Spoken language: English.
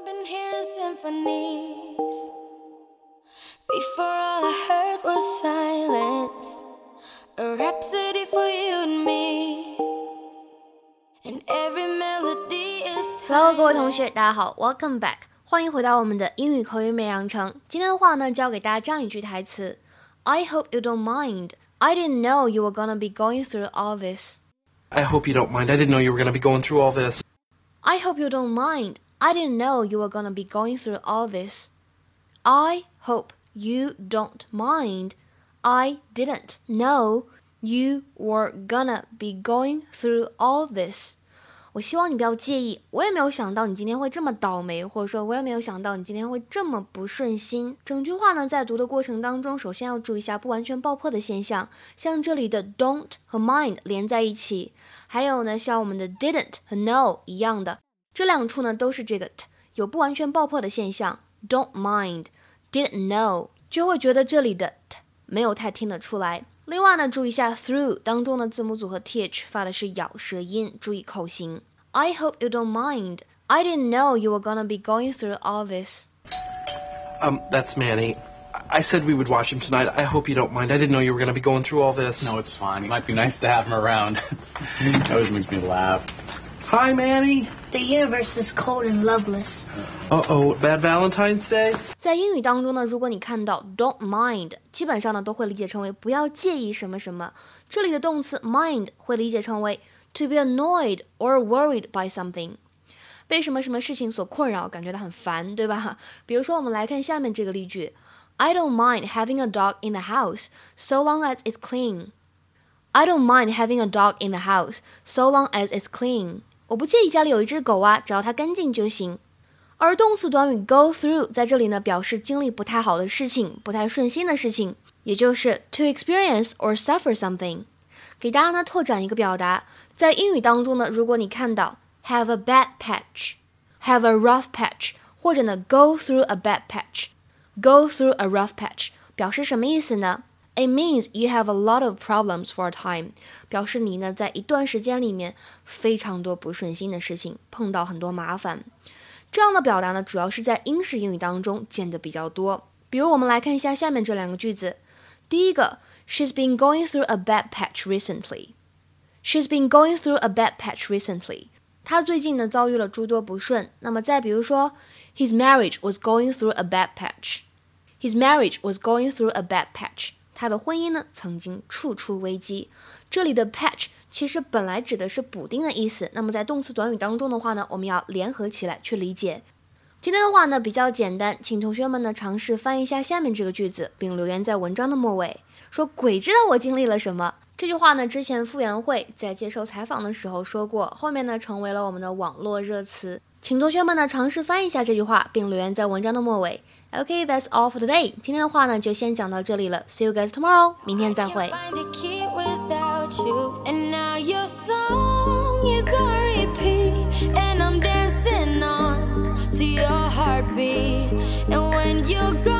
I've been hearing symphonies. Before all I heard was silence. A rhapsody for you and me. And every melody is Hello，各位同学，大家好，Welcome back，欢迎回到我们的英语口语美养成。今天的话呢，教给大家这样一句台词：I hope you don't mind. I didn't know you were gonna be going through all this. I hope you don't mind. I didn't know you were going to be going through all this. I hope you don't mind. I didn't know you were gonna be going through all this. I hope you don't mind. I didn't know you were gonna be going through all this. 我希望你不要介意，我也没有想到你今天会这么倒霉，或者说我也没有想到你今天会这么不顺心。整句话呢，在读的过程当中，首先要注意一下不完全爆破的现象，像这里的 don't 和 mind 连在一起，还有呢，像我们的 didn't 和 know 一样的，这两处呢都是这个 t 有不完全爆破的现象。don't mind，didn't know，就会觉得这里的 t 没有太听得出来。另外呢，注意一下 through 当中的字母组合 th 发的是咬舌音，注意口型。I hope you don't mind. I didn't know you were gonna be going through all this. Um, that's Manny. I said we would watch him tonight. I hope you don't mind. I didn't know you were going to be going through all this. No, it's fine. It might be nice to have him around. it always makes me laugh. Hi, Manny. The universe is cold and loveless. Uh oh, bad Valentine's Day? 在英语当中呢，如果你看到 don't mind，基本上呢都会理解成为不要介意什么什么。这里的动词 mind 会理解成为 to be annoyed or worried by something，被什么什么事情所困扰，感觉到很烦，对吧？比如说，我们来看下面这个例句：I don't mind having a dog in the house so long as it's clean. I don't mind having a dog in the house so long as it's clean. 我不介意家里有一只狗啊，只要它干净就行。而动词短语 go through 在这里呢，表示经历不太好的事情、不太顺心的事情，也就是 to experience or suffer something。给大家呢拓展一个表达，在英语当中呢，如果你看到 have a bad patch，have a rough patch，或者呢 go through a bad patch，go through a rough patch，表示什么意思呢 ？It means you have a lot of problems for a time，表示你呢在一段时间里面非常多不顺心的事情，碰到很多麻烦。这样的表达呢，主要是在英式英语当中见的比较多。比如我们来看一下下面这两个句子，第一个。She's been going through a bad patch recently. She's been going through a bad patch recently. 她最近呢遭遇了诸多不顺。那么再比如说，His marriage was going through a bad patch. His marriage was going through a bad patch. 他的婚姻呢曾经处处危机。这里的 patch 其实本来指的是补丁的意思。那么在动词短语当中的话呢，我们要联合起来去理解。今天的话呢比较简单，请同学们呢尝试翻译一下下面这个句子，并留言在文章的末尾。说鬼知道我经历了什么？这句话呢，之前傅园慧在接受采访的时候说过，后面呢成为了我们的网络热词。请同学们呢尝试翻译一下这句话，并留言在文章的末尾。OK，that's、all for today。今天的话呢就先讲到这里了，see you guys tomorrow，明天再会。And when you go